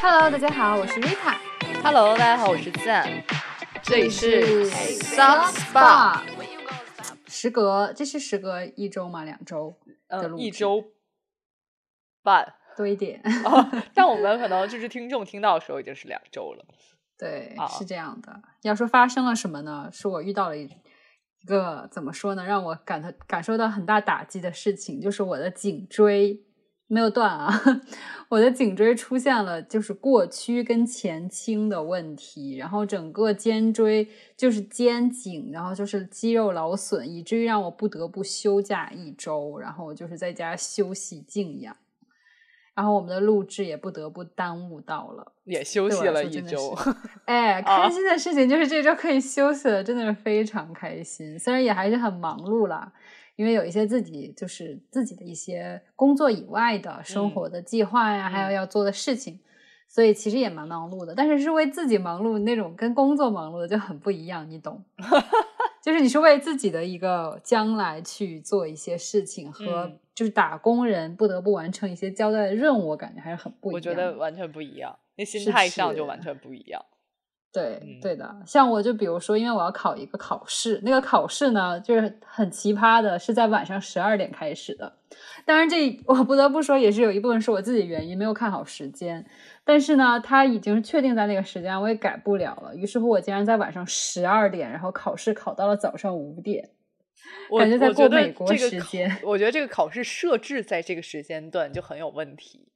Hello，大家好，我是 Rita。Hello，大家好，我是赞，这里是 Soft Soft Spa。时隔，这是时隔一周吗？两周的嗯，一周半。多一点。哦，但我们可能就是听众听到的时候已经是两周了。对，啊是这样的。要说发生了什么呢？是我遇到了一一个怎么说呢，让我感到感受到很大打击的事情，就是我的颈椎没有断啊，我的颈椎出现了就是过屈跟前倾的问题，然后整个肩椎就是肩颈，然后就是肌肉劳损，以至于让我不得不休假一周，然后就是在家休息静养。然后我们的录制也不得不耽误到了，也休息了一周，是哎，啊开心的事情就是这周可以休息了，真的是非常开心。虽然也还是很忙碌啦，因为有一些自己就是自己的一些工作以外的生活的计划呀，还有嗯要做的事情，所以其实也蛮忙碌的。但是是为自己忙碌，那种跟工作忙碌的就很不一样，你懂？就是你是为自己的一个将来去做一些事情，和嗯就是打工人不得不完成一些交代的任务，我感觉还是很不一样。我觉得完全不一样，那心态上就完全不一样。对，嗯对的，像我就比如说，因为我要考一个考试，那个考试呢，就是很奇葩的，是在晚上十二点开始的。当然这，我不得不说，也是有一部分是我自己原因，没有看好时间。但是呢，他已经确定在那个时间，我也改不了了。于是乎，我竟然在晚上十二点，然后考试考到了早上五点。我感觉在过美国时间我觉得这个考试设置在这个时间段就很有问题。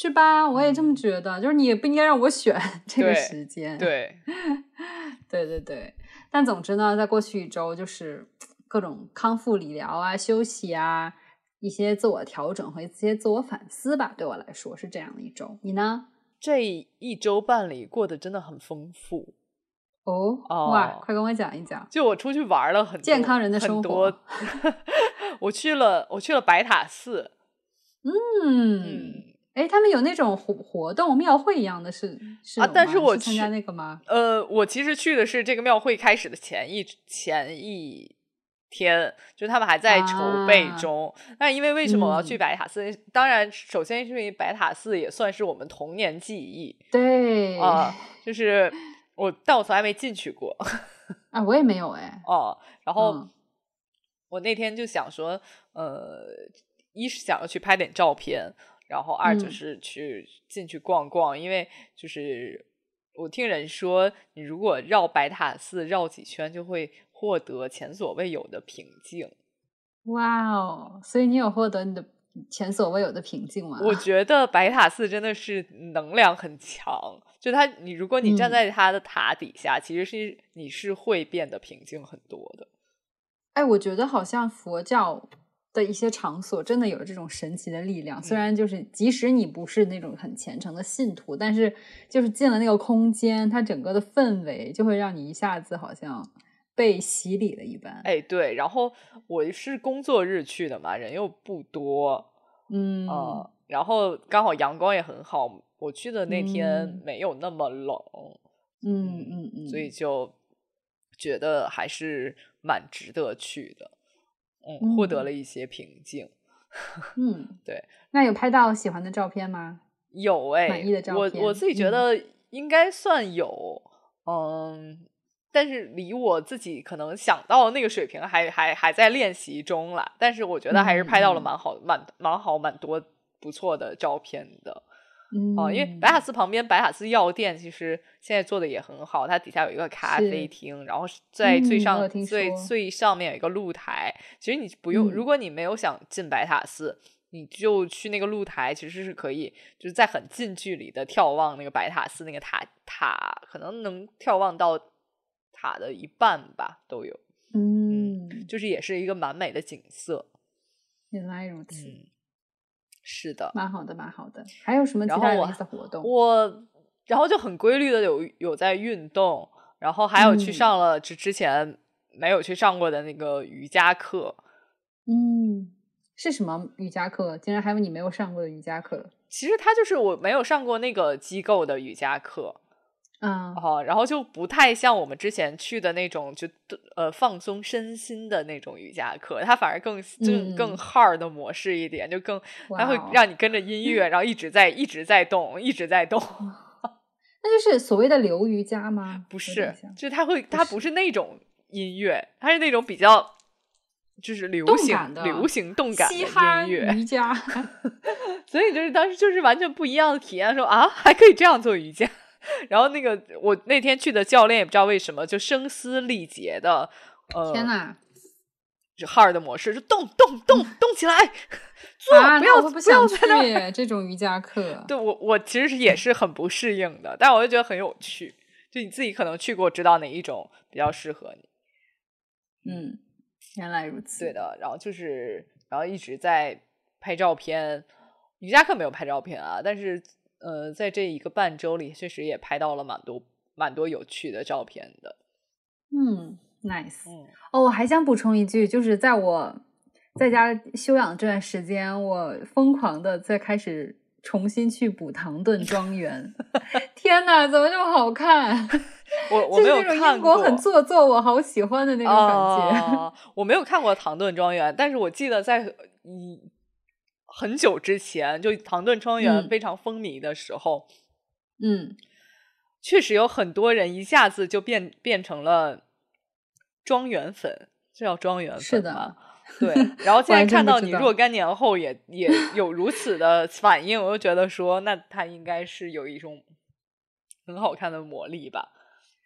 是吧？我也这么嗯觉得，就是你也不应该让我选 这个时间。对，对对对，但总之呢，在过去一周，就是各种康复理疗啊、休息啊、一些自我调整和一些自我反思吧，对我来说是这样的一周。你呢？这一周半里过得真的很丰富。哦，哇，哦快跟我讲一讲。就我出去玩了很多健康人的生活 我去了，我去了白塔寺。嗯，嗯，哎，他们有那种活活动庙会一样的是是啊但是我去参加那个吗？呃，我其实去的是这个庙会开始的前一前一天，就是他们还在筹备啊中。那因为为什么我要去嗯白塔寺？当然，首先是因为白塔寺也算是我们童年记忆对啊、就是我，但我从来没进去过啊，我也没有哎。哦、然后、嗯我那天就想说，呃，一是想要去拍点照片，然后二就嗯是去进去逛逛，因为就是我听人说，你如果绕白塔寺绕几圈，就会获得前所未有的平静。哇哦，所以你有获得你的前所未有的平静吗？我 觉得白塔寺真的是能量很强，就它，你如果你站嗯在它的塔底下，其实是你是会变得平静很多的。哎，我觉得好像佛教的一些场所真的有这种神奇的力量。虽嗯然就是即使你不是那种很虔诚的信徒，但是就是进了那个空间，它整个的氛围就会让你一下子好像被洗礼了一般。哎，对，然后我是工作日去的嘛，人又不多，嗯，呃，然后刚好阳光也很好，我去的那天嗯没有那么冷，嗯嗯嗯，所以就觉得还是蛮值得去的，嗯，获得嗯了一些平静。嗯，对。那有拍到喜欢的照片吗？有哎、满意的照我我自己觉嗯得应该算有，嗯。但是离我自己可能想到那个水平还还还在练习中了，但是我觉得还是拍到了蛮好、蛮蛮好、蛮多不错的照片的。嗯，哦，因为白塔寺旁边白塔寺药店其实现在做的也很好，它底下有一个咖啡厅，然后在最上、最最上面有一个露台。其实你不用，嗯。如果你没有想进白塔寺，你就去那个露台，其实是可以就是在很近距离的眺望那个白塔寺那个塔塔，可能能眺望到塔的一半吧，都有，嗯，就是也是一个蛮美的景色。原来如此，嗯，是的。蛮好的，蛮好的。还有什么其他有意思的活动？我然后就很规律的有有在运动，然后还有去嗯上了之之前没有去上过的那个瑜伽课。嗯，是什么瑜伽课？竟然还有你没有上过的瑜伽课？其实它就是我没有上过那个机构的瑜伽课，嗯哦，然后就不太像我们之前去的那种，就呃放松身心的那种瑜伽课，它反而更就更嗯 hard 的模式一点，就更它会让你跟着音乐，然后一直在一直在动，一直在动。那就是所谓的流瑜伽吗？不是就是它会，它不不是那种音乐，它是那种比较就是流行的流行动感的音乐，瑜 伽。所以就是当时就是完全不一样的体验，说啊还可以这样做瑜伽。然后那个我那天去的教练也不知道为什么就声嘶力竭的，呃，天呐！就 hard 的模式，就动动动 动起来，做、啊，不要不不要想在那这种瑜伽课。对我我其实是也是很不适应的，但我就觉得很有趣。就你自己可能去过，知道哪一种比较适合你。嗯，原来如此。对的，然后就是然后一直在拍照片，瑜伽课没有拍照片啊，但是呃，在这一个半周里，确实也拍到了蛮多蛮多有趣的照片的。嗯，nice。嗯哦，我还想补充一句，就是在我在家休养这段时间，我疯狂的在开始重新去补唐顿庄园。天呐，怎么这么好看？我我没有看过，英国很做作，我好喜欢的那种感觉。哦我没有看过《唐顿庄园》，但是我记得在嗯很久之前，就《唐顿庄园》嗯非常风靡的时候，嗯，确实有很多人一下子就变变成了庄园粉，这叫庄园粉是的吗？对，然后 现在看到你若干年后也 也有如此的反应，我就觉得说，那它应该是有一种很好看的魔力吧。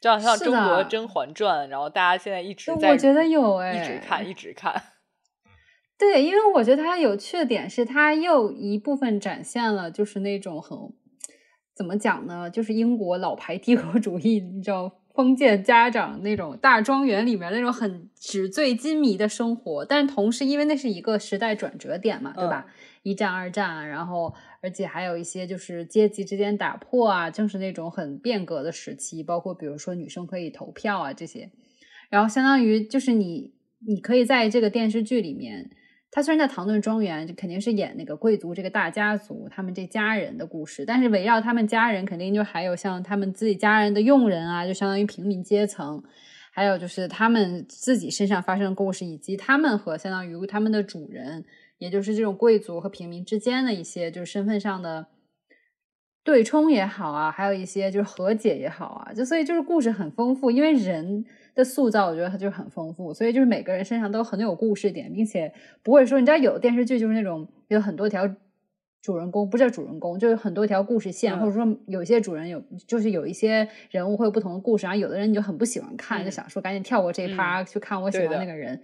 就好像中国《甄嬛传》，然后大家现在一直在，我觉得有哎一直哎看，一直看。对，因为我觉得它有趣的点是，它又一部分展现了就是那种很怎么讲呢，就是英国老牌帝国主义，你知道封建家长那种大庄园里面那种很纸醉金迷的生活，但同时因为那是一个时代转折点嘛，对吧？一战、二战，然后而且还有一些就是阶级之间打破啊，正是那种很变革的时期，包括比如说女生可以投票啊这些，然后相当于就是你你可以在这个电视剧里面。他虽然在唐顿庄园，就肯定是演那个贵族这个大家族他们这家人的故事，但是围绕他们家人，肯定就还有像他们自己家人的佣人啊，就相当于平民阶层，还有就是他们自己身上发生的故事，以及他们和相当于他们的主人，也就是这种贵族和平民之间的一些就是身份上的对冲也好啊，还有一些就是和解也好啊，就所以就是故事很丰富，因为人的塑造，我觉得它就是很丰富，所以就是每个人身上都很有故事点，并且不会说，你知道有的电视剧就是那种有很多条主人公，不是主人公，就是很多条故事线，嗯或者说有一些主人有，就是有一些人物会有不同的故事，然后有的人你就很不喜欢看，嗯。就想说赶紧跳过这一趴、去看我喜欢那个人，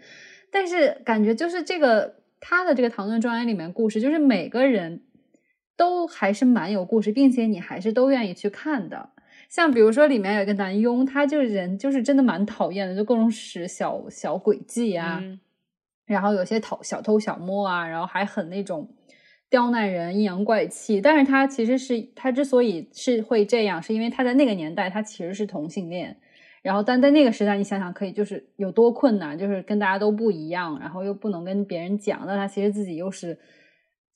但是感觉就是这个他的这个《唐顿庄园》里面故事，就是每个人都还是蛮有故事，并且你还是都愿意去看的。像比如说里面有一个男佣，他就人就是真的蛮讨厌的，就各种使小小诡计啊，嗯然后有些偷小偷小摸啊，然后还很那种刁难人、阴阳怪气。但是他其实是他之所以是会这样，是因为他在那个年代他其实是同性恋。然后，但在那个时代，你想想可以就是有多困难，就是跟大家都不一样，然后又不能跟别人讲，但他其实自己又是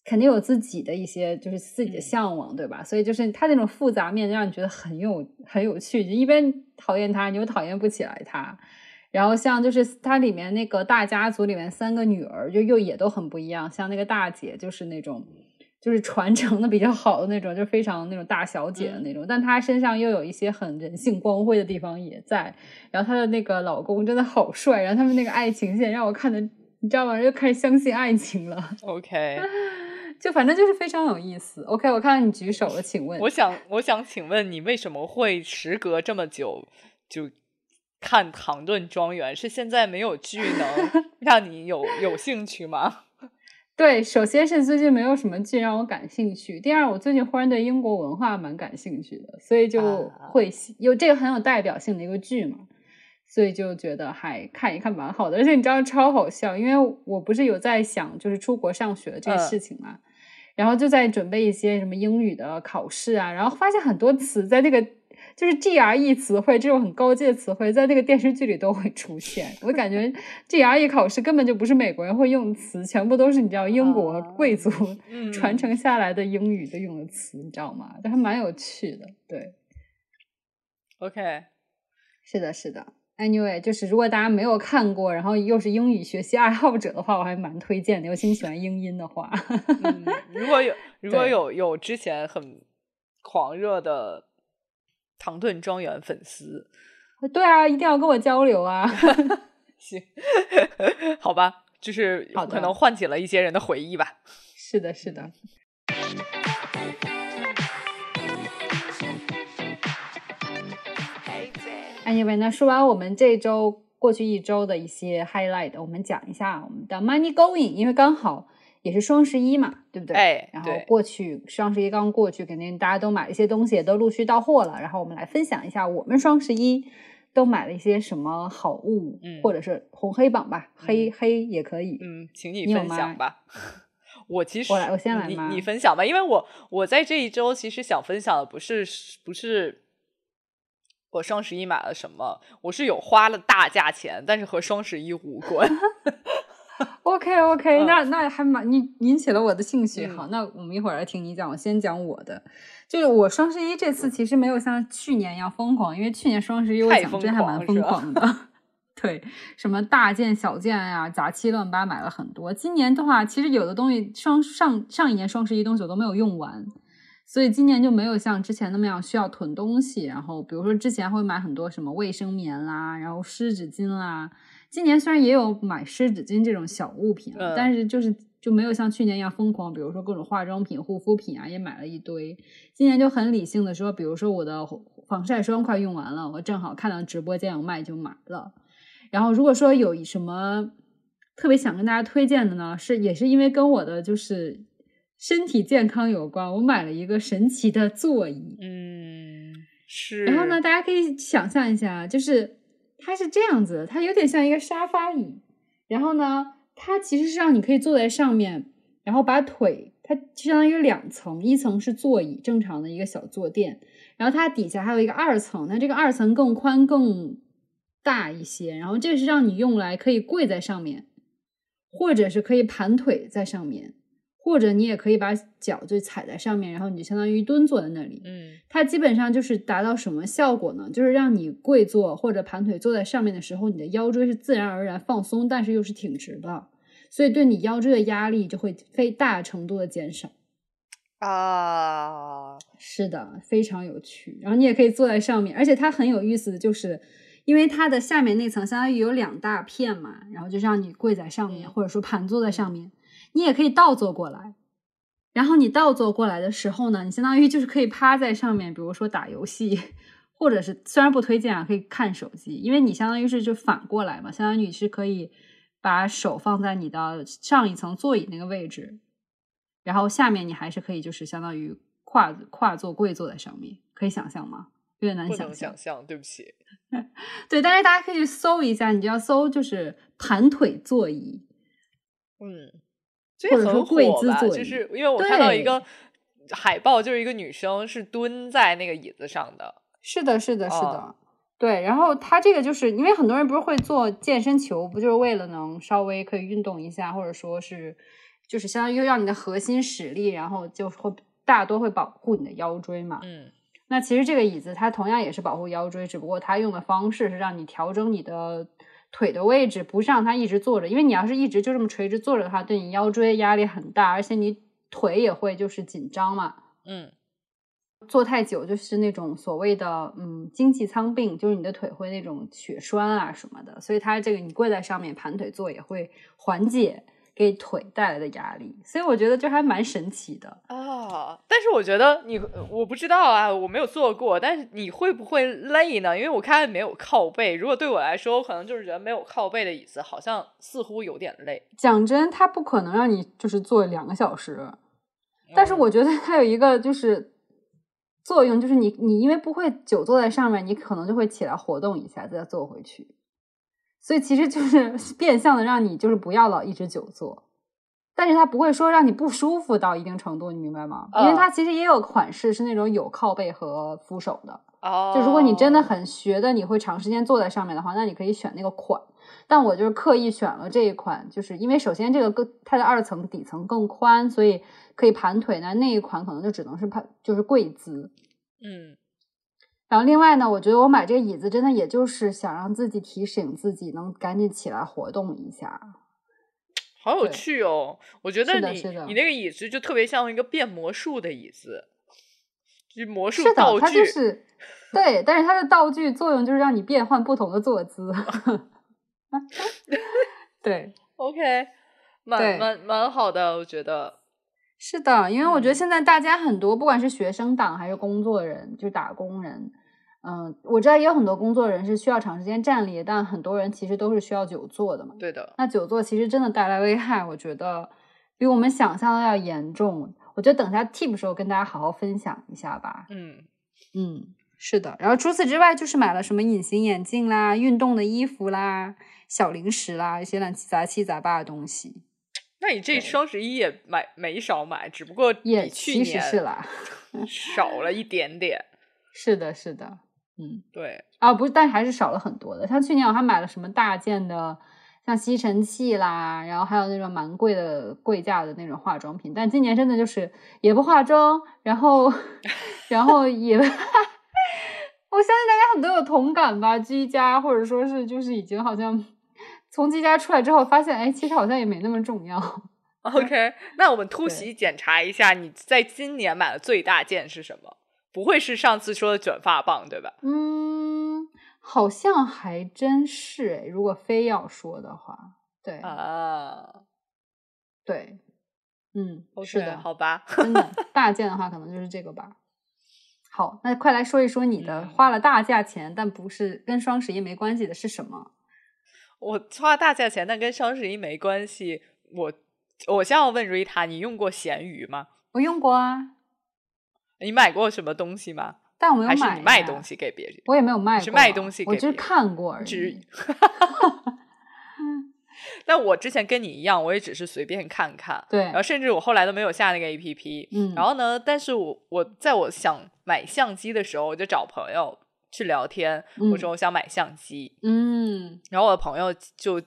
肯定有自己的一些就是自己的嗯向往，对吧？所以就是他那种复杂面让你觉得很有很有趣，就一边讨厌他，你又讨厌不起来他。然后像就是它里面那个大家族里面三个女儿，就又也都很不一样。像那个大姐就是那种，就是传承的比较好的那种，就非常那种大小姐的那种。但她身上又有一些很人性光辉的地方也在。然后她的那个老公真的好帅，然后他们那个爱情线让我看的，你知道吗？又开始相信爱情了。，OK。就反正就是非常有意思。OK，我看到你举手了，请问我想，我想请问你为什么会时隔这么久就看《唐顿庄园》？是现在没有剧能 让你有有兴趣吗？对，首先是最近没有什么剧让我感兴趣。第二，我最近忽然对英国文化蛮感兴趣的，所以就啊会喜有这个很有代表性的一个剧嘛，所以就觉得还看一看蛮好的。而且你知道超好笑，因为我不是有在想就是出国上学这个嗯事情嘛，然后就在准备一些什么英语的考试啊，然后发现很多词在那个。就是 GRE 词汇这种很高阶的词汇，在那个电视剧里都会出现。我感觉 GRE 考试根本就不是美国人会用的词，全部都是你知道英国啊贵族嗯 传承下来的英语的用的词，你知道吗？就还蛮有趣的。对，OK，是的，是的。Anyway，就是如果大家没有看过，然后又是英语学习爱好者的话，我还蛮推荐的。尤其你喜欢英音的话，嗯，如果有 如果有有之前很狂热的唐顿庄园粉丝，对啊，一定要跟我交流啊。行，好吧，就是可能唤起了一些人的回忆吧。是的，是的。Anyway，那说完我们这周过去一周的一些 highlight，我们讲一下我们的 money going，因为刚好也是双十一嘛，对不对？哎然后过去双十一刚过去，肯定大家都买了一些东西，也都陆续到货了。然后我们来分享一下我们双十一都买了一些什么好物，嗯或者是红黑榜吧，黑黑也可以。嗯，请你分享吧。我其实我来我先来你吗你分享吧，因为我我在这一周其实想分享的不是不是我双十一买了什么，我是有花了大价钱，但是和双十一无关。OK OK，、嗯那那还蛮你引起了我的兴趣。嗯好，那我们一会儿来听你讲，我先讲我的。就是我双十一这次其实没有像去年一样疯狂，因为去年双十一我讲真还蛮疯狂的。对，什么大件小件呀、杂七乱八买了很多。今年的话，其实有的东西双上上一年双十一东西我都没有用完，所以今年就没有像之前那么样需要囤东西。然后比如说之前会买很多什么卫生棉啦，然后湿纸巾啦。今年虽然也有买湿纸巾这种小物品但是就是就没有像去年一样疯狂，比如说各种化妆品、护肤品啊，也买了一堆。今年就很理性的说，比如说我的防晒霜快用完了，我正好看到直播间有卖就买了。然后如果说有什么特别想跟大家推荐的呢，是也是因为跟我的就是身体健康有关，我买了一个神奇的座椅。嗯，是。然后呢，大家可以想象一下，就是它是这样子的，它有点像一个沙发椅。然后呢，它其实是让你可以坐在上面，然后把腿，它相当于两层，一层是座椅，正常的一个小坐垫，然后它底下还有一个二层，那这个二层更宽更大一些，然后这是让你用来可以跪在上面，或者是可以盘腿在上面，或者你也可以把脚就踩在上面，然后你就相当于蹲坐在那里。嗯它基本上就是达到什么效果呢？就是让你跪坐或者盘腿坐在上面的时候，你的腰椎是自然而然放松，但是又是挺直的，所以对你腰椎的压力就会非大程度的减少。啊，是的，非常有趣。然后你也可以坐在上面，而且它很有意思的就是，因为它的下面那层相当于有两大片嘛，然后就让你跪在上面，嗯或者说盘坐在上面。你也可以倒坐过来，然后你倒坐过来的时候呢，你相当于就是可以趴在上面，比如说打游戏，或者是虽然不推荐啊，可以看手机，因为你相当于是就反过来嘛，相当于你是可以把手放在你的上一层座椅那个位置，然后下面你还是可以就是相当于跨跨坐跪坐在上面，可以想象吗？有点难不能想象想。象，对不起。对，但是大家可以去搜一下，你就要搜就是盘腿座椅，嗯，这或者说很火吧？跪姿座椅就是因为我看到一个海报，就是一个女生是蹲在那个椅子上的。是的，是的，是的，哦对。然后它这个就是因为很多人不是会做健身球，不就是为了能稍微可以运动一下，或者说是就是相当于让你的核心使力，然后就会大多会保护你的腰椎嘛。嗯那其实这个椅子它同样也是保护腰椎，只不过它用的方式是让你调整你的腿的位置，不是让它一直坐着，因为你要是一直就这么垂直坐着的话，对你腰椎压力很大，而且你腿也会就是紧张嘛。嗯坐太久就是那种所谓的嗯经济舱病，就是你的腿会那种血栓啊什么的，所以它这个你跪在上面盘腿坐也会缓解给腿带来的压力，所以我觉得这还蛮神奇的。啊，但是我觉得你，我不知道啊，我没有做过，但是你会不会累呢？因为我看没有靠背，如果对我来说，我可能就是觉得没有靠背的椅子好像似乎有点累。讲真，它不可能让你就是坐两个小时，但是嗯我觉得它有一个就是作用，就是你你因为不会久坐在上面，你可能就会起来活动一下再坐回去，所以其实就是 变相的让你就是不要老一直久坐，但是它不会说让你不舒服到一定程度，你明白吗？因为嗯它其实也有款式是那种有靠背和扶手的，哦，就如果你真的很学的，你会长时间坐在上面的话，那你可以选那个款。但我就是刻意选了这一款，就是因为首先这个更它的二层底层更宽，所以可以盘腿。那那一款可能就只能是盘就是跪姿。嗯然后另外呢，我觉得我买这个椅子真的也就是想让自己提醒自己能赶紧起来活动一下。好有趣哦！我觉得你你那个椅子就特别像一个变魔术的椅子，就魔术是的，它道具。就是对，但是它的道具作用就是让你变换不同的坐姿。对，OK，蛮对蛮蛮好的，我觉得。是的，因为我觉得嗯现在大家很多，不管是学生党还是工作人，就打工人，嗯、我知道也有很多工作人是需要长时间站立，但很多人其实都是需要久坐的嘛。对的，那久坐其实真的带来危害，我觉得比我们想象的要严重。我觉得等一下 tip 时候跟大家好好分享一下吧。嗯，嗯，是的。然后除此之外，就是买了什么隐形眼镜啦、运动的衣服啦、小零食啦，一些乱七杂七杂八的东西，那你这双十一也买没少买，只不过也比去其实年是啦。少了一点点。是的，是的，嗯。对，啊，不是，但还是少了很多的。像去年我还买了什么大件的，像吸尘器啦，然后还有那种蛮贵的贵价的那种化妆品。但今年真的就是也不化妆，然后 然后也，我相信大家很多有同感吧，居家或者说是就是已经好像从居家出来之后，发现哎，其实好像也没那么重要。OK，那我们 突对袭检查一下，你在今年买的最大件是什么？不会是上次说的卷发棒对吧？嗯，好像还真是哎，如果非要说的话，对、啊对，嗯是的，好吧。真的 大件的话，可能就是这个吧。好，那快来说一说你的嗯花了大价钱，但不是跟双十一没关系的是什么？我花大价钱，但跟双十一没关系。我我先要问瑞塔，你用过闲鱼吗？我用过啊，你买过什么东西吗？但我没有还是。你卖东？西给别人？我也没有卖过，是卖东西我只是给别人看过而只已。但我之前跟你一样，我也只是随便看看，对然后甚至我后来都没有下那个 APP。嗯，然后呢，但是我我在我想买相机的时候，我就找朋友去聊天，我嗯说我想买相机，嗯，然后我的朋友就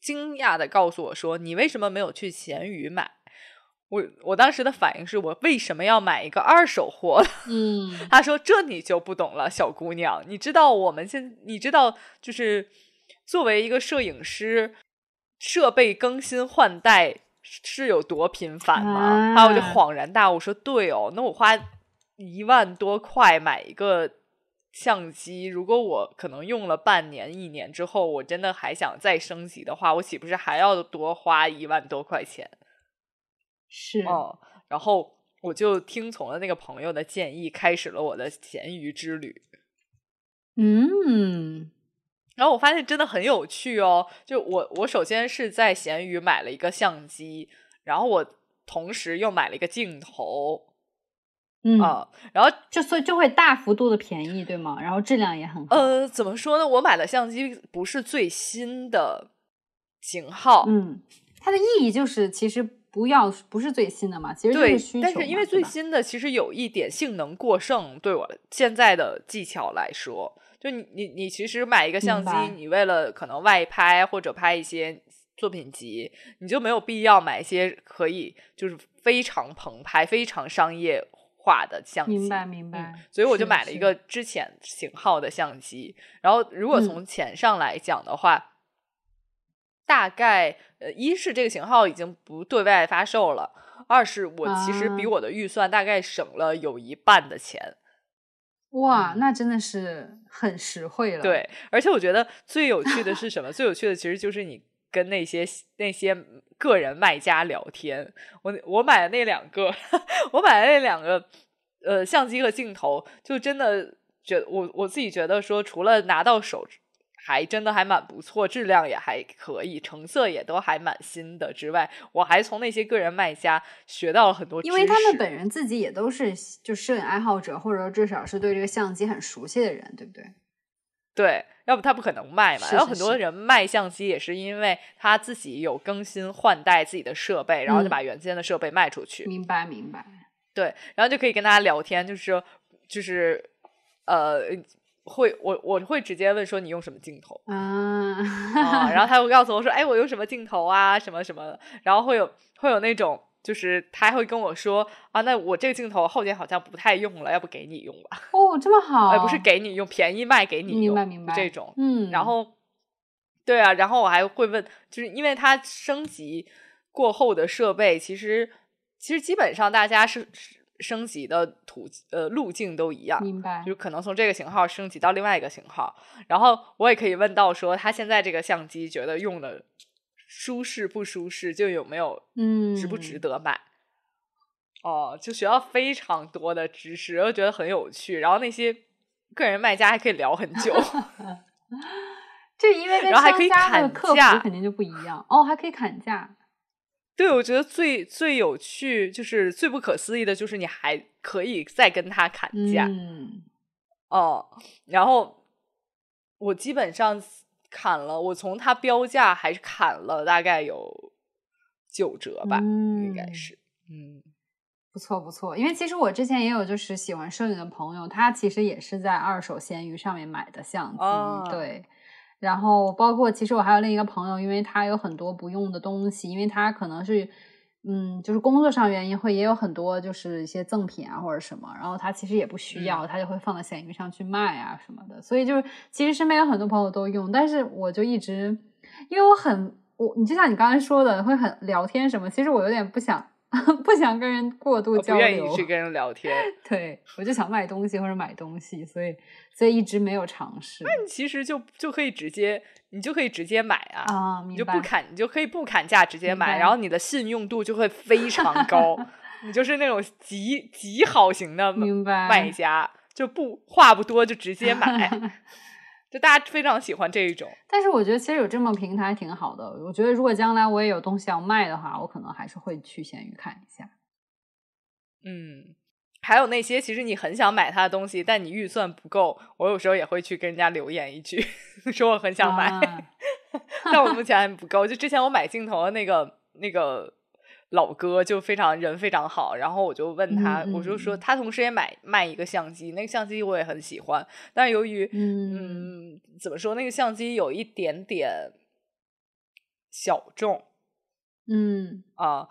惊讶的告诉我说：“你为什么没有去闲鱼买？”我我当时的反应是我为什么要买一个二手货？嗯，他说：“这你就不懂了，小姑娘，你知道我们现你知道就是作为一个摄影师，设备更新换代是有多频繁吗？”啊然后我就恍然大悟说：“对哦，那我花一万多块买一个相机，如果我可能用了半年、一年之后，我真的还想再升级的话，我岂不是还要多花一万多块钱？”是，哦，然后我就听从了那个朋友的建议，开始了我的咸鱼之旅。嗯，然后我发现真的很有趣哦，就我我首先是在闲鱼买了一个相机，然后我同时又买了一个镜头嗯，啊、然后就所以就会大幅度的便宜，对吗？然后质量也很好。呃，怎么说呢？我买的相机不是最新的型号，嗯，它的意义就是其实不要不是最新的嘛，其实就对是需，求但是因为最新的其实有一点性能过剩，对我现在的技巧来说，就你你你其实买一个相机，你为了可能外拍或者拍一些作品集，你就没有必要买一些可以就是非常澎湃、非常商业化的相机。明白明白嗯，所以我就买了一个之前型号的相机。然后如果嗯从钱上来讲的话，大概呃，一是这个型号已经不对外发售了，二是我其实比啊我的预算大概省了有一半的钱。哇，嗯那真的是很实惠了。，对，而且我觉得最有趣的是什么？最有趣的其实就是你跟那些那些个人卖家聊天。我我买的那两个，我买的那两个呃相机和镜头，就真的觉我我自己觉得说，除了拿到手。还真的还蛮不错，质量也还可以，成色也都还蛮新的。之外，我还从那些个人卖家学到了很多因为他们本人自己也都是就摄影爱好者，或者说至少是对这个相机很熟悉的人，对不对？对，要不他不可能卖嘛。然后很多人卖相机也是因为他自己有更新换代自己的设备，然后就嗯把原先的设备卖出去。明白明白。对，然后就可以跟大家聊天，就是说就是呃，会我我会直接问说你用什么镜头啊，啊，然后他会告诉我说，哎，我用什么镜头啊，什么什么的，然后会有会有那种就是他还会跟我说啊，那我这个镜头后天好像不太用了，要不给你用吧？哦，这么好，哎，不是给你用，便宜卖给你用，明白明白这种。嗯，然后，对啊，然后我还会问，就是因为它升级过后的设备，其实其实基本上大家是是升级的途呃路径都一样，明白就可能从这个型号升级到另外一个型号。然后我也可以问到说，他现在这个相机觉得用的舒适不舒适，就有没有嗯，值不值得买。哦，就学到非常多的知识，我觉得很有趣。然后那些个人卖家还可以聊很久。就因为跟然后还可以商家的砍客服价肯定就不一样哦，还可以砍价，对，我觉得最最有趣，就是最不可思议的，就是你还可以再跟他砍价。嗯，哦，然后我基本上砍了，我从他标价还是砍了大概有九折吧，应该嗯是。嗯不错不错，因为其实我之前也有就是喜欢摄影的朋友，他其实也是在二手闲鱼上面买的相机，啊对。然后包括其实我还有另一个朋友，因为他有很多不用的东西，因为他可能是嗯，就是工作上原因会也有很多就是一些赠品啊或者什么，然后他其实也不需要，他就会放到闲鱼上去卖啊什么的。所以就是其实身边有很多朋友都用，但是我就一直因为我很我你就像你刚才说的会很聊天什么，其实我有点不想 不想跟人过度交流不愿意，去跟人聊天。对我就想卖东西或者买东西，所以所以一直没有尝试那你其实就就可以直接，你就可以直接买啊，啊，你就不砍，你就可以不砍价直接买，然后你的信用度就会非常高，你就是那种极极好型的卖家，就不话不多就直接买，就大家非常喜欢这一种。但是我觉得其实有这么平台挺好的。我觉得如果将来我也有东西要卖的话，我可能还是会去闲鱼看一下。嗯，还有那些其实你很想买它的东西，但你预算不够，我有时候也会去跟人家留言一句，说我很想买，啊 但我目前还不够。就之前我买镜头的那个那个老哥就非常人非常好，然后我就问他，我就说嗯他同时也买卖一个相机，那个相机我也很喜欢，但是由于嗯嗯怎么说，那个相机有一点点小众嗯，啊。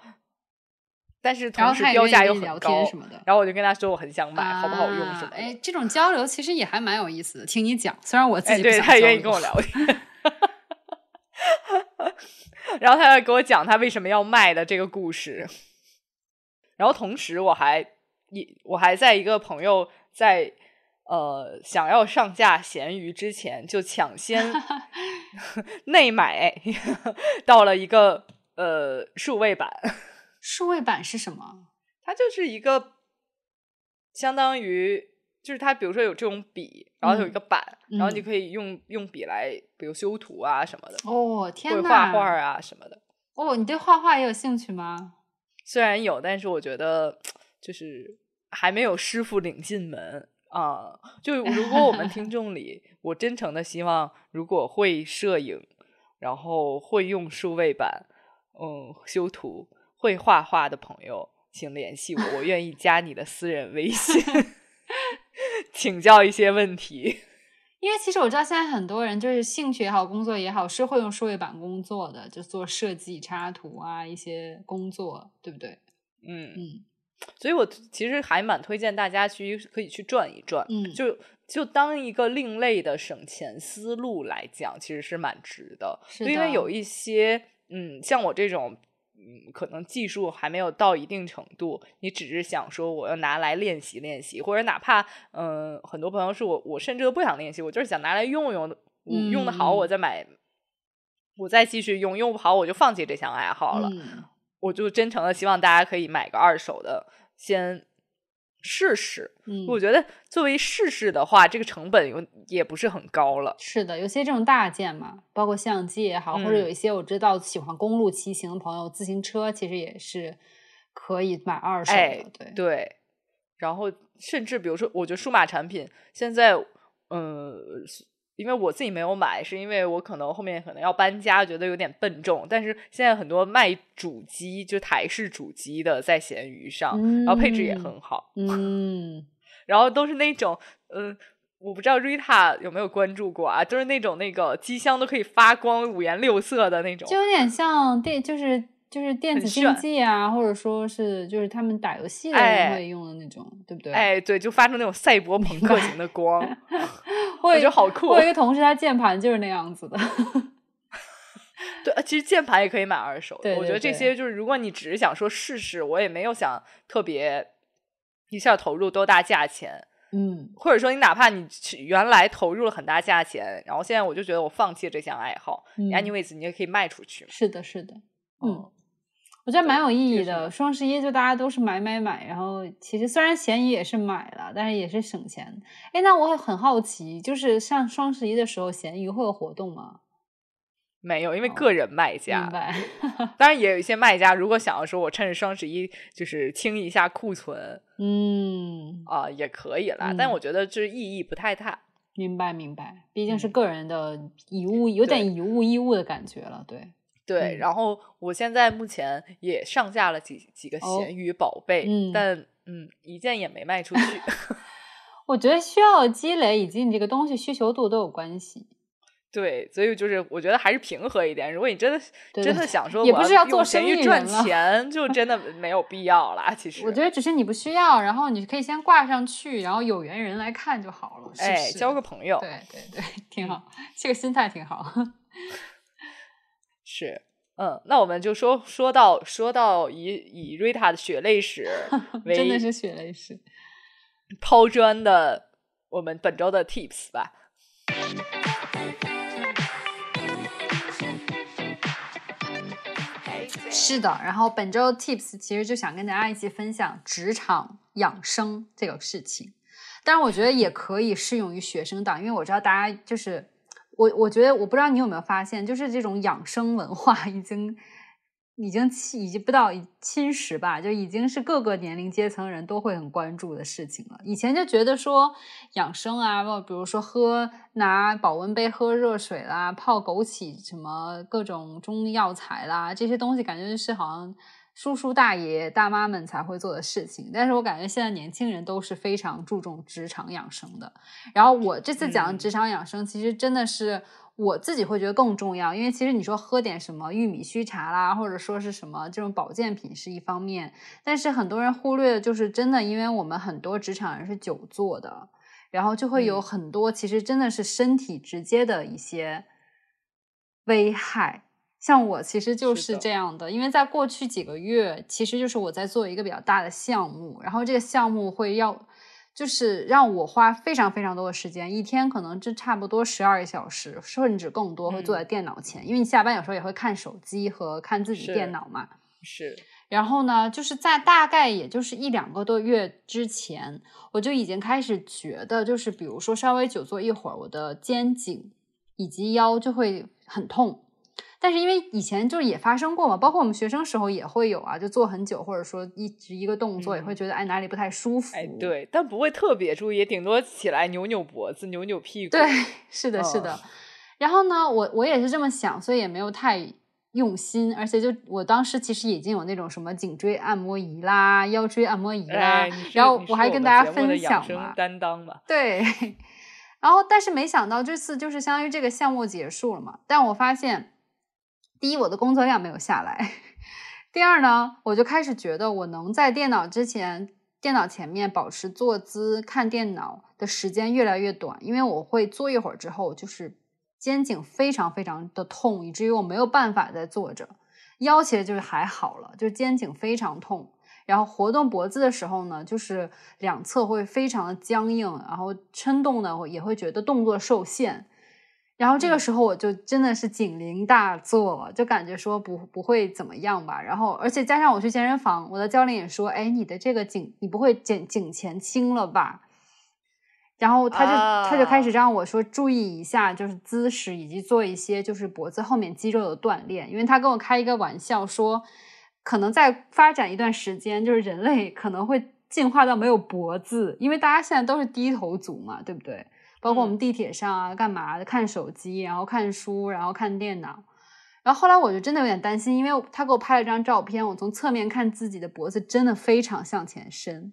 但是然同时标价又很高天什么的，然后我就跟他说我很想买，好不好用什么的。啊哎，这种交流其实也还蛮有意思的。听你讲，虽然我自哎，对，己不也愿意跟我聊天。然后他要给我讲他为什么要卖的这个故事。然后同时我还一我还在一个朋友在呃想要上架闲鱼之前，就抢先 内买到了一个呃数位版。数位版是什么？它就是一个相当于，就是它比如说有这种笔，然后有一嗯个板，然后你嗯可以用用笔来，比如修图啊什么的，哦，或天呐！者画画啊什么的。哦，你对画画也有兴趣吗？虽然有，但是我觉得就是还没有师傅领进门啊。就 如果我们听众里，我真诚的希望，如果会摄影，然后会用数位板，嗯，修图。会画画的朋友，请联系我，我愿意加你的私人微信，请教一些问题。因为其实我知道现在很多人就是兴趣也好，工作也好，是会用数位板工作的，就做设计、插图啊一些工作，对不对？嗯嗯所以我其实还蛮推荐大家去可以去转一转，嗯就就当一个另类的省钱思路来讲，其实是蛮值的。因为有一些嗯，像我这种。嗯，可能技术还没有到一定程度，你只是想说我要拿来练习练习，或者哪怕嗯、呃，很多朋友是我我甚至都不想练习，我就是想拿来用用，我用的好嗯我再买，我再继续用，用不好我就放弃这项爱好了。嗯我就真诚的希望大家可以买个二手的，先试试。嗯，我觉得作为试试的话，这个成本有也不是很高了。是的，有些这种大件嘛，包括相机也好，或者嗯有一些我知道喜欢公路骑行的朋友，自行车其实也是可以买二手的。哎，对，对，然后甚至比如说，我觉得数码产品现在，嗯、因为我自己没有买，是因为我可能后面可能要搬家，觉得有点笨重。但是现在很多卖主机，就台式主机的，在闲鱼上，然后配置也嗯很好，嗯，然后都是那种，嗯、我不知道 Rita 有没有关注过啊，就是那种那个机箱都可以发光、五颜六色的那种就。有点像电，就是就是电子竞技啊，或者说是就是他们打游戏的会用的那种，对不对？哎，对，就发出那种赛博朋克型的光，我觉得好酷我有一个同事，他键盘就是那样子的。对，呃其实键盘也可以买二手的。对对我觉得这些就是，如果你只是想说试试，我也没有想特别一下投入多大价钱，嗯，或者说你哪怕你去原来投入了很大价钱，然后现在我就觉得我放弃了这项爱好、嗯 a n y w a y s 你也可以卖出去。是的，是的，嗯嗯，我觉得蛮有意义的。双十一就大家都是买买买，然后其实虽然闲鱼也是买了，但是也是省钱。哎，那我很好奇，就是像双十一的时候，闲鱼会有活动吗？没有，因为哦个人卖家，明白。当然也有一些卖家，如果想要说我趁着双十一就是清一下库存嗯，啊、也可以啦。嗯但我觉得这意义不太大。明白明白，毕竟是嗯个人的以物，有点对以物易物的感觉了。对，对，嗯然后我现在目前也上架了几几个哦闲鱼宝贝，嗯但嗯，一件也没卖出去。我觉得需要积累以及你这个东西需求度都有关系。对，所以就是我觉得还是平和一点。如果你真的真的想说也不是要做闲鱼赚生意赚钱，就真的 没有必要啦。其实，我觉得只是你不需要，然后你可以先挂上去，然后有缘人来看就好了。哎，是交个朋友对对对，挺好，这个心态挺好。是。嗯，那我们就说说到说到以以瑞塔的血泪史 为真的是血泪史。抛砖的我们本周的 tips 吧。是的，然后本周 tips 其实就想跟大家一起分享职场养生这个事情。但是，我觉得也可以适用于学生党，因为我知道大家就是我，我觉得我不知道你有没有发现，就是这种养生文化已经已经侵已经不到侵蚀吧，就已经是各个年龄阶层人都会很关注的事情了。以前就觉得说养生啊，比如说喝拿保温杯喝热水啦，泡枸杞什么各种中药材啦，这些东西感觉是好像叔叔大爷大妈们才会做的事情。但是我感觉现在年轻人都是非常注重职场养生的。然后我这次讲职场养生，其实真的是。我自己会觉得更重要，因为其实你说喝点什么玉米须茶啦，或者说是什么这种保健品是一方面，但是很多人忽略的就是真的，因为我们很多职场人是久坐的，然后就会有嗯很多其实真的是身体直接的一些危害。像我其实就是这样的，因为在过去几个月，其实就是我在做一个比较大的项目，然后这个项目会要就是让我花非常非常多的时间，一天可能就差不多十二个小时，甚至更多会坐在嗯电脑前，因为你下班有时候也会看手机和看自己电脑嘛。是，然后呢，就是在大概也就是一两个多月之前，我就已经开始觉得，就是比如说稍微久坐一会儿，我的肩颈以及腰就会很痛。但是因为以前就也发生过嘛，包括我们学生时候也会有啊，就坐很久，或者说一直一个动作，也会嗯觉得哎哪里不太舒服。哎，对，但不会特别注意，顶多起来扭扭脖子、扭扭屁股。对，是的，是嗯的。然后呢，我我也是这么想，所以也没有太用心，而且就我当时其实已经有那种什么颈椎按摩仪啦、腰椎按摩仪啦，哎，然后我还跟大家分享嘛，担当嘛。对。然后，但是没想到这次就是相当于这个项目结束了嘛，但我发现，第一，我的工作量没有下来；第二呢，我就开始觉得我能在电脑之前、电脑前面保持坐姿看电脑的时间越来越短，因为我会坐一会儿之后，就是肩颈非常非常的痛，以至于我没有办法再坐着。腰其实就是还好了，就是肩颈非常痛。然后活动脖子的时候呢，就是两侧会非常的僵硬，然后撑动呢也会觉得动作受限。然后这个嗯时候我就真的是警铃大作了，就感觉说不不会怎么样吧。然后而且加上我去健身房，我的教练也说，哎，你的这个颈你不会颈颈前倾了吧？然后他就、他就开始啊让我说注意一下，就是姿势以及做一些就是脖子后面肌肉的锻炼，因为他跟我开一个玩笑说，可能在发展一段时间，就是人类可能会进化到没有脖子，因为大家现在都是低头族嘛，对不对？包括我们嗯。地铁上啊，干嘛的看手机，然后看书，然后看电脑。然后后来我就真的有点担心，因为他给我拍了张照片，我从侧面看自己的脖子真的非常向前伸，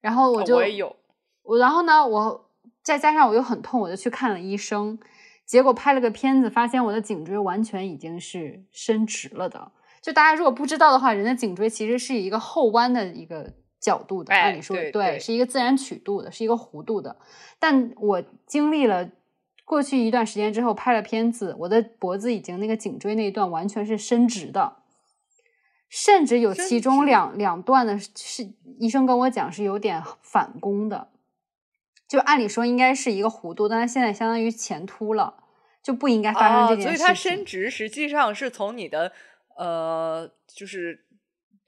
然后我哦就我也有，我然后呢，我再加上我又很痛，我就去看了医生，结果拍了个片子，发现我的颈椎完全已经是伸直了的，就大家如果不知道的话，人的颈椎其实是一个后弯的一个角度的，哎按理说对对是一个自然曲度的，是一个弧度的。但我经历了过去一段时间之后，拍了片子，我的脖子已经那个颈椎那一段完全是伸直的，甚至有其中两两段的是医生跟我讲是有点反弓的，就按理说应该是一个弧度，但它现在相当于前凸了，就不应该发生啊，这件事情。所以它伸直实际上是从你的呃，就是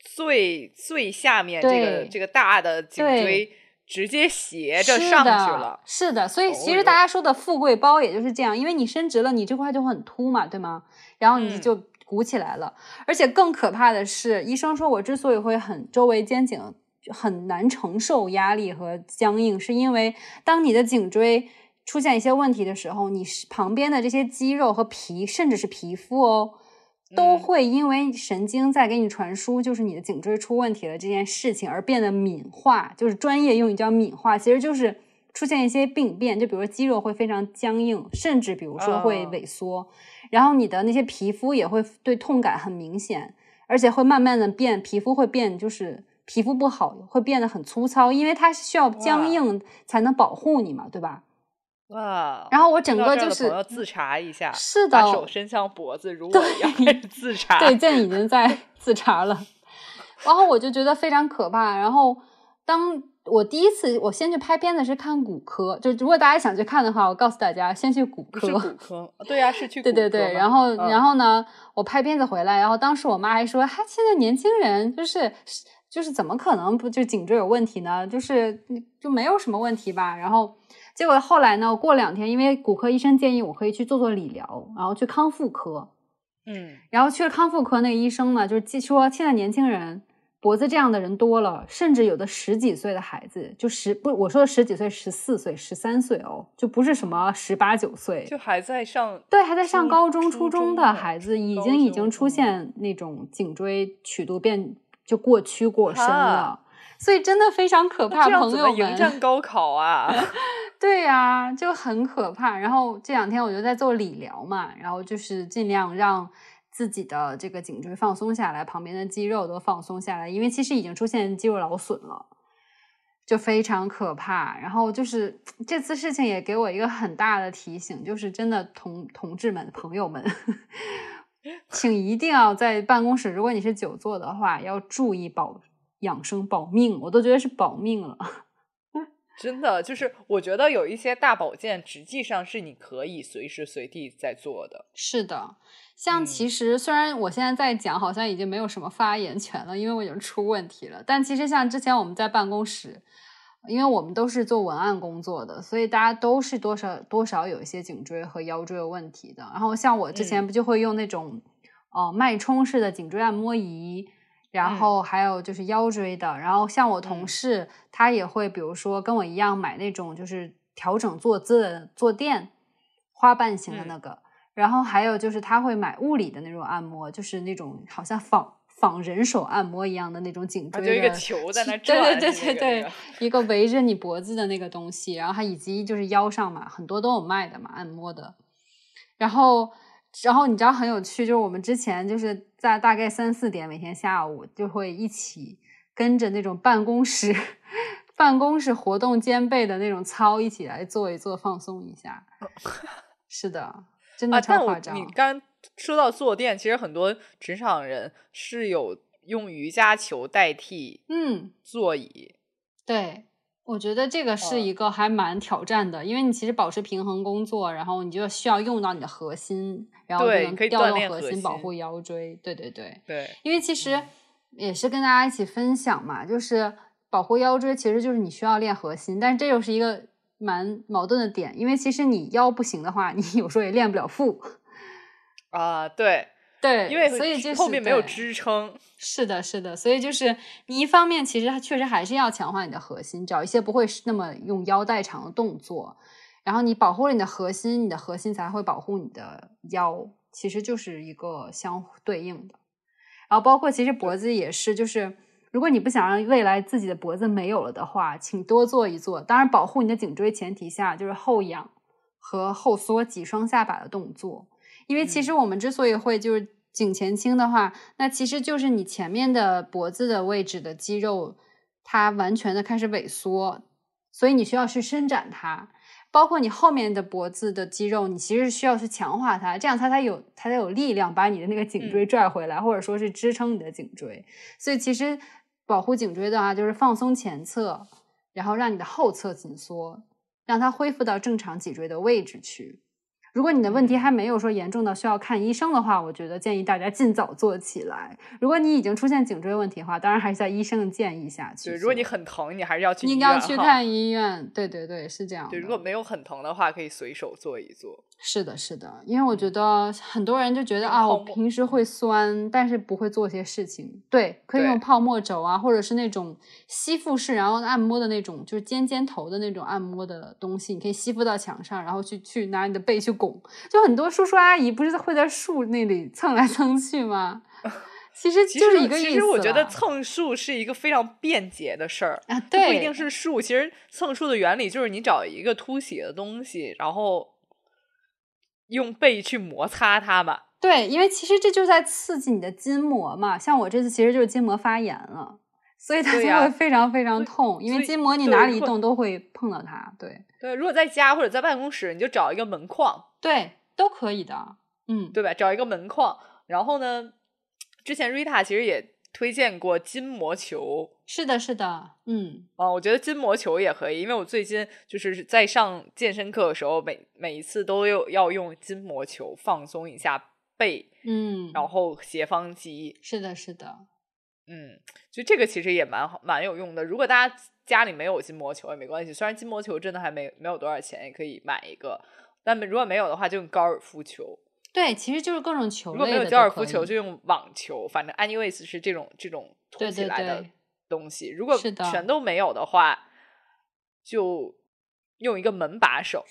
最最下面这个这个大的颈椎直接斜着上去了。是的，所以哦其实大家说的富贵包也就是这样，因为你伸直了，你这块就很凸嘛，对吗？然后你嗯就鼓起来了。而且更可怕的是，医生说我之所以会很周围肩颈很难承受压力和僵硬，是因为当你的颈椎出现一些问题的时候，你旁边的这些肌肉和皮，甚至是皮肤哦。都嗯。会因为神经在给你传输，就是你的颈椎出问题了这件事情而变得敏化，就是专业用语叫敏化，其实就是出现一些病变，就比如说肌肉会非常僵硬，甚至比如说会哦。萎缩，然后你的那些皮肤也会对痛感很明显，而且会慢慢的变，皮肤会变，就是皮肤不好会变得很粗糙，因为它是需要僵硬才能保护你嘛，对吧？哇！然后我整个就是朋友自查一下，是的把手伸向脖子，如果一样开始自查。对，现在已经在自查了。然后我就觉得非常可怕。然后当我第一次，我先去拍片子是看骨科，就如果大家想去看的话，我告诉大家先去骨科。是骨科，对呀、是去 骨科对对对，然后、嗯然后呢，我拍片子回来，然后当时我妈还说，哈，现在年轻人就是就是怎么可能不就颈椎有问题呢？就是就没有什么问题吧。然后结果后来呢，我过两天，因为骨科医生建议我可以去做做理疗，然后去康复科，嗯，然后去了康复科，那个医生呢，就是说现在年轻人脖子这样的人多了，甚至有的十几岁的孩子，就十不，我说的十几岁，十四岁、十三岁哦，就不是什么十八九岁，就还在上对，还在上高中、初初中的孩子，已经已经出嗯现那种颈椎曲度变就过曲过深了，所以真的非常可怕，那这怎么迎朋友们。战高考啊？对呀、就很可怕。然后这两天我就在做理疗嘛，然后就是尽量让自己的这个颈椎放松下来，旁边的肌肉都放松下来，因为其实已经出现肌肉劳损了，就非常可怕。然后就是这次事情也给我一个很大的提醒，就是真的同同志们、朋友们。请一定要在办公室，如果你是久坐的话，要注意保养生、保命，我都觉得是保命了。真的就是，我觉得有一些大保健，实际上是你可以随时随地在做的。是的，像嗯其实虽然我现在在讲，好像已经没有什么发言权了，因为我已经出问题了。但其实像之前我们在办公室，因为我们都是做文案工作的，所以大家都是多少多少有一些颈椎和腰椎的问题的。然后像我之前嗯不就会用那种、呃脉冲式的颈椎按摩仪。然嗯。后还有就是腰椎的，然后像我同嗯。事，他也会比如说跟我一样买那种就是调整坐姿的坐垫，花瓣型的嗯。那个，然后还有就是他会买物理的那种按摩，就是那种好像仿仿人手按摩一样的那种颈啊，椎的，就一个球在那对转，对对对对对那个，一个围着你脖子的那个东西，然后还以及就是腰上嘛，很多都有卖的嘛，按摩的。然后，然后你知道很有趣，就是我们之前就是在大概三四点每天下午就会一起跟着那种办公室 办公室活动兼备的那种操一起来做一做，放松一下。是的，真啊，的超夸张。你刚说到坐垫，其实很多职场人是有用瑜伽球代替嗯，座椅。对，我觉得这个是呃一个还蛮挑战的，因为你其实保持平衡工作，然后你就需要用到你的核心，然后就能调动核核心，保护腰椎。对对对，对，因为其实嗯也是跟大家一起分享嘛，就是保护腰椎，其实就是你需要练核心，但是这又是一个蛮矛盾的点，因为其实你腰不行的话，你有时候也练不了腹。啊，对，对，因为所以就是后面没有支撑。是的，是的，所以就是你一方面其实确实还是要强化你的核心，找一些不会那么用腰带长的动作，然后你保护了你的核心，你的核心才会保护你的腰，其实就是一个相对应的。然后包括其实脖子也是，就是如果你不想让未来自己的脖子没有了的话，请多做一做。当然，保护你的颈椎前提下，就是后仰和后缩挤双下巴的动作。因为其嗯实我们之所以会就是颈前倾的话，那其实就是你前面的脖子的位置的肌肉，它完全的开始萎缩，所以你需要去伸展它。包括你后面的脖子的肌肉，你其实需要去强化它，这样它才有它才有力量把你的那个颈椎拽回来，或者说是支撑你的颈椎。所以其实保护颈椎的话，就是放松前侧，然后让你的后侧紧缩，让它恢复到正常脊椎的位置去。如果你的问题还没有说严重到需要看医生的话，我觉得建议大家尽早做起来。如果你已经出现颈椎问题的话，当然还是在医生的建议下去。对，如果你很疼，你还是要去应该要去看医院。对对对，是这样。对，如果没有很疼的话，可以随手做一做。是的，是的，因为我觉得很多人就觉得啊，我平时会酸，但是不会做些事情。对，可以用泡沫轴啊，或者是那种吸附式，然后按摩的那种，就是尖尖头的那种按摩的东西，你可以吸附到墙上，然后去去拿你的背去拱。就很多叔叔阿姨不是会在树那里蹭来蹭去吗？其实就是一个意思。其实我觉得蹭树是一个非常便捷的事儿啊，对，不一定是树。其实蹭树的原理就是你找一个凸起的东西，然后。用背去摩擦它吧。对，因为其实这就在刺激你的筋膜嘛。像我这次其实就是筋膜发炎了，所以它就会非常非常痛。因为筋膜你哪里一动都会碰到它。对对，如果在家或者在办公室，你就找一个门框，对，都可以的。嗯，对吧？找一个门框，然后呢，之前 Rita 其实也。推荐过筋膜球，是的，是的，嗯，啊，我觉得筋膜球也可以，因为我最近就是在上健身课的时候，每每一次都有要用筋膜球放松一下背，嗯，然后斜方肌，是的，是的，嗯，就这个其实也蛮好，蛮有用的。如果大家家里没有筋膜球也没关系，虽然筋膜球真的还没没有多少钱，也可以买一个，但如果没有的话，就用高尔夫球。对，其实就是各种球类如果没有高尔夫球，就用网球。反正 anyways 是这种这种凸起来的东西。如果全都没有的话，就用一个门把手。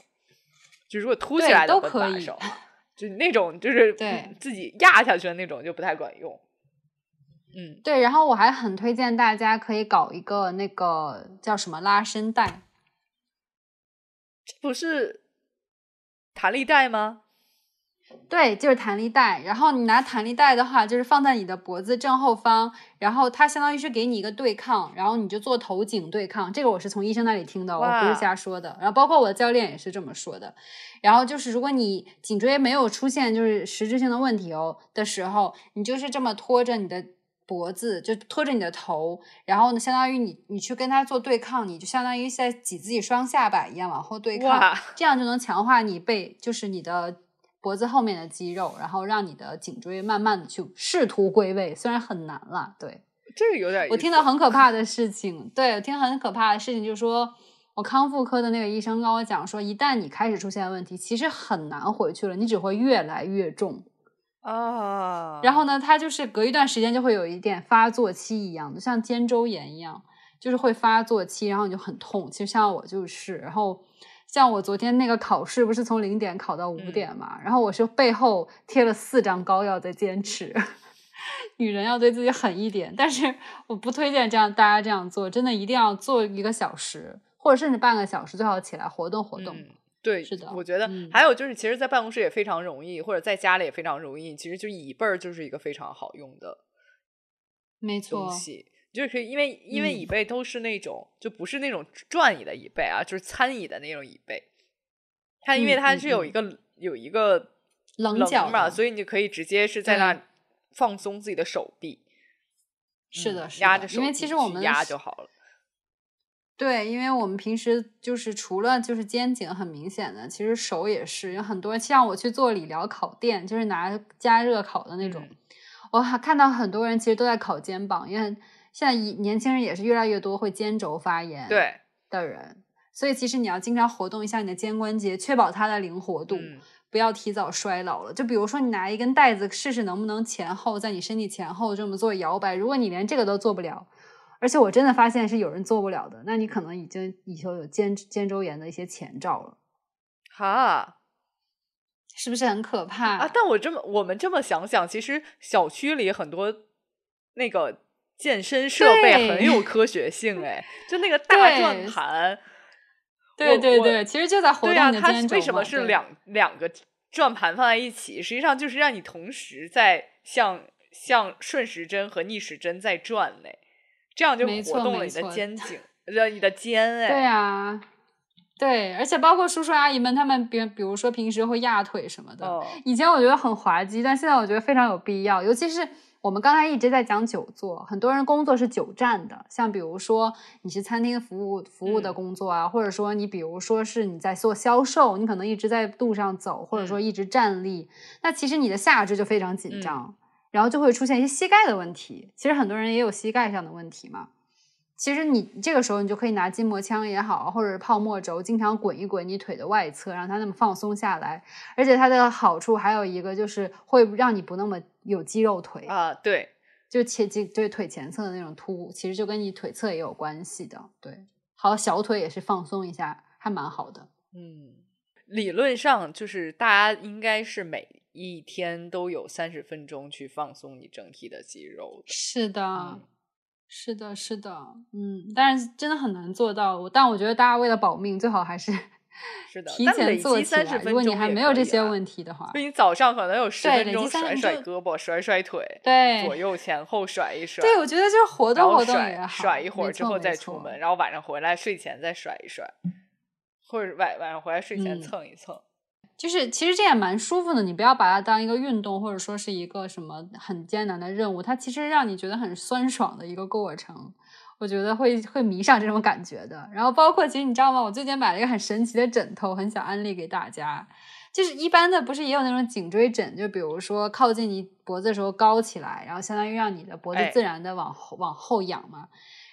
就如果凸起来的门把手，就那种就是自己压下去的那种就不太管用。嗯，对。然后我还很推荐大家可以搞一个那个叫什么拉伸带，这不是弹力带吗？对，就是弹力带。然后你拿弹力带的话，就是放在你的脖子正后方，然后它相当于是给你一个对抗，然后你就做头颈对抗。这个我是从医生那里听的，我不是瞎说的。然后包括我的教练也是这么说的。然后就是如果你颈椎没有出现就是实质性的问题哦的时候，你就是这么拖着你的脖子，就拖着你的头，然后呢，相当于你你去跟他做对抗，你就相当于在挤自己双下巴一样往后对抗，这样就能强化你背，就是你的。脖子后面的肌肉，然后让你的颈椎慢慢的去试图归位，虽然很难了。对，这个有点。我听到很可怕的事情，对，我听很可怕的事情，就是说我康复科的那个医生跟我讲说，一旦你开始出现问题，其实很难回去了，你只会越来越重啊。然后呢，他就是隔一段时间就会有一点发作期一样的，像肩周炎一样，就是会发作期，然后你就很痛。其实像我就是，然后。像我昨天那个考试，不是从零点考到五点嘛？然后我是背后贴了四张膏药在坚持。女人要对自己狠一点，但是我不推荐这样大家这样做，真的一定要做一个小时，或者甚至半个小时，最好起来活动活动。对，是的，我觉得还有就是，其实，在办公室也非常容易，或者在家里也非常容易。其实就椅背儿就是一个非常好用的，没错。就是因为因为椅背都是那种就不是那种转椅的椅背啊，就是餐椅的那种椅背。它因为它是有一个有一个棱角嘛，所以你就可以直接是在那放松自己的手臂。是的，压着手，因为其实我们压就好了。对，因为我们平时就是除了就是肩颈很明显的，其实手也是有很多。像我去做理疗烤垫，就是拿加热烤的那种，我还看到很多人其实都在烤肩膀，因为。现在年轻人也是越来越多会肩轴发炎对的人，所以其实你要经常活动一下你的肩关节，确保它的灵活度，不要提早衰老了。就比如说你拿一根带子试试能不能前后在你身体前后这么做摇摆，如果你连这个都做不了，而且我真的发现是有人做不了的，那你可能已经已经有肩肩周炎的一些前兆了。哈，是不是很可怕啊？但我这么我们这么想想，其实小区里很多那个。健身设备很有科学性哎，就那个大转盘，对对对，其实就在活动的它为什么是两两个转盘放在一起？实际上就是让你同时在像像顺时针和逆时针在转嘞，这样就活动了你的肩。颈，呃，你的肩哎，对啊，对，而且包括叔叔阿姨们，他们比比如说平时会压腿什么的，哦，以前我觉得很滑稽，但现在我觉得非常有必要，尤其是我们刚才一直在讲久坐，很多人工作是久站的，像比如说你是餐厅服务服务的嗯工作啊，或者说你比如说是你在做销售，你可能一直在路上走，或者说嗯一直站立，那其实你的下肢就非常紧嗯张，然后就会出现一些膝盖的问题。其实很多人也有膝盖上的问题嘛。其实你这个时候，你就可以拿筋膜枪也好，或者是泡沫轴，经常滚一滚你腿的外侧，让它那么放松下来。而且它的好处还有一个就是会让你不那么有肌肉腿，啊，对，就前肌就是腿前侧的那种突，其实就跟你腿侧也有关系的。对，好，小腿也是放松一下，还蛮好的。嗯，理论上就是大家应该是每一天都有三十分钟去放松你整体的肌肉的。是的，嗯是的，是的，嗯，但是真的很难做到。但我觉得大家为了保命，最好还是是的，提前做起来。如果你还没有这些问题的话就，你早上可能有十对分钟甩甩胳膊、甩甩腿，对左右前后甩一甩，对，我觉得就是活动活动也好，甩一会儿之后再出门，然后晚上回来睡前再甩一甩，或者晚晚上回来睡前嗯蹭一蹭。就是其实这也蛮舒服的，你不要把它当一个运动，或者说是一个什么很艰难的任务，它其实让你觉得很酸爽的一个过程。我觉得会会迷上这种感觉的。然后包括其实你知道吗？我最近买了一个很神奇的枕头，很想安利给大家。就是一般的不是也有那种颈椎枕，就比如说靠近你脖子的时候高起来，然后相当于让你的脖子哎自然的往后、往后仰嘛。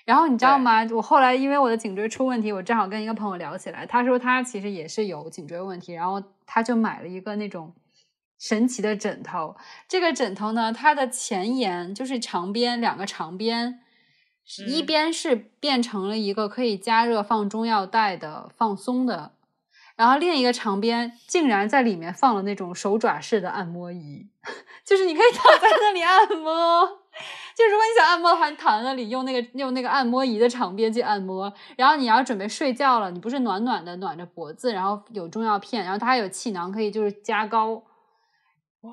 然后你知道吗？我后来因为我的颈椎出问题，我正好跟一个朋友聊起来，他说他其实也是有颈椎问题，然后他就买了一个那种神奇的枕头。这个枕头呢，它的前沿就是长边两个长边，是一嗯边是变成了一个可以加热放中药袋的放松的，然后另一个长边竟然在里面放了那种手爪式的按摩仪，就是你可以躺在那里按摩。就如果你想按摩的话，你躺在那里用那个用那个按摩仪的长边去按摩，然后你要准备睡觉了，你不是暖暖的暖着脖子，然后有中药片，然后它还有气囊可以就是加高，哇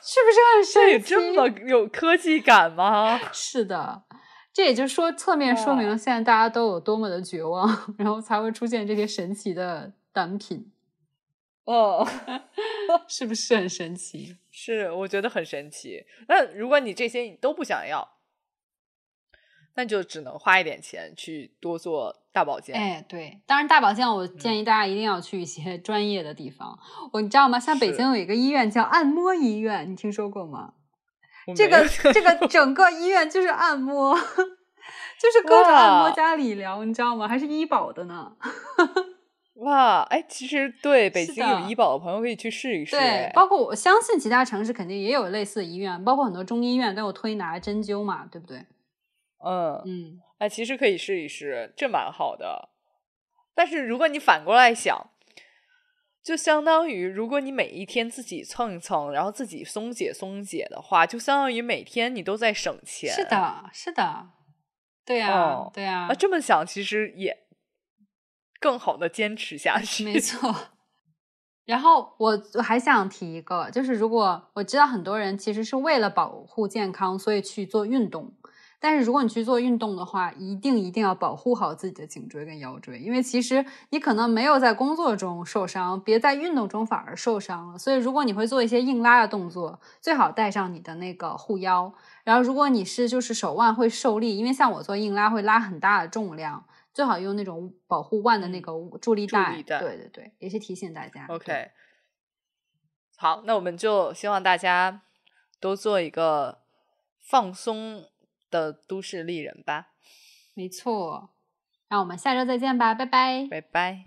是不是很 这有神奇？这么有科技感吗？是的，这也就是说，侧面说明了现在大家都有多么的绝望，然后才会出现这些神奇的单品，哦，是不是很神奇？是，我觉得很神奇。那如果你这些你都不想要，那就只能花一点钱去多做大保健。哎，对，当然大保健，我建议大家一定要去一些专业的地方。我你知道吗？像北京有一个医院叫按摩医院，你听说过吗？这个这个整个医院就是按摩，就是各种按摩加理疗，你知道吗？还是医保的呢。哇，哎，其实对北京有医保的朋友可以去试一试。对哎，包括我相信其他城市肯定也有类似的医院，包括很多中医院都有推拿、针灸嘛，对不对？嗯，嗯，哎，其实可以试一试，这蛮好的。但是如果你反过来想，就相当于如果你每一天自己蹭一蹭，然后自己松解松解的话，就相当于每天你都在省钱。是的，是的，对呀、哦对呀、啊，这么想其实也更好的坚持下去。没错。然后我我还想提一个，就是如果我知道很多人其实是为了保护健康，所以去做运动。但是如果你去做运动的话，一定一定要保护好自己的颈椎跟腰椎，因为其实你可能没有在工作中受伤，别在运动中反而受伤了。所以如果你会做一些硬拉的动作，最好带上你的那个护腰。然后如果你是就是手腕会受力，因为像我做硬拉会拉很大的重量，最好用那种保护腕的那嗯个助力带。力带对对对，也是提醒大家。OK，好，那我们就希望大家都做一个放松的都市丽人吧，没错。那我们下周再见吧，拜拜。拜拜。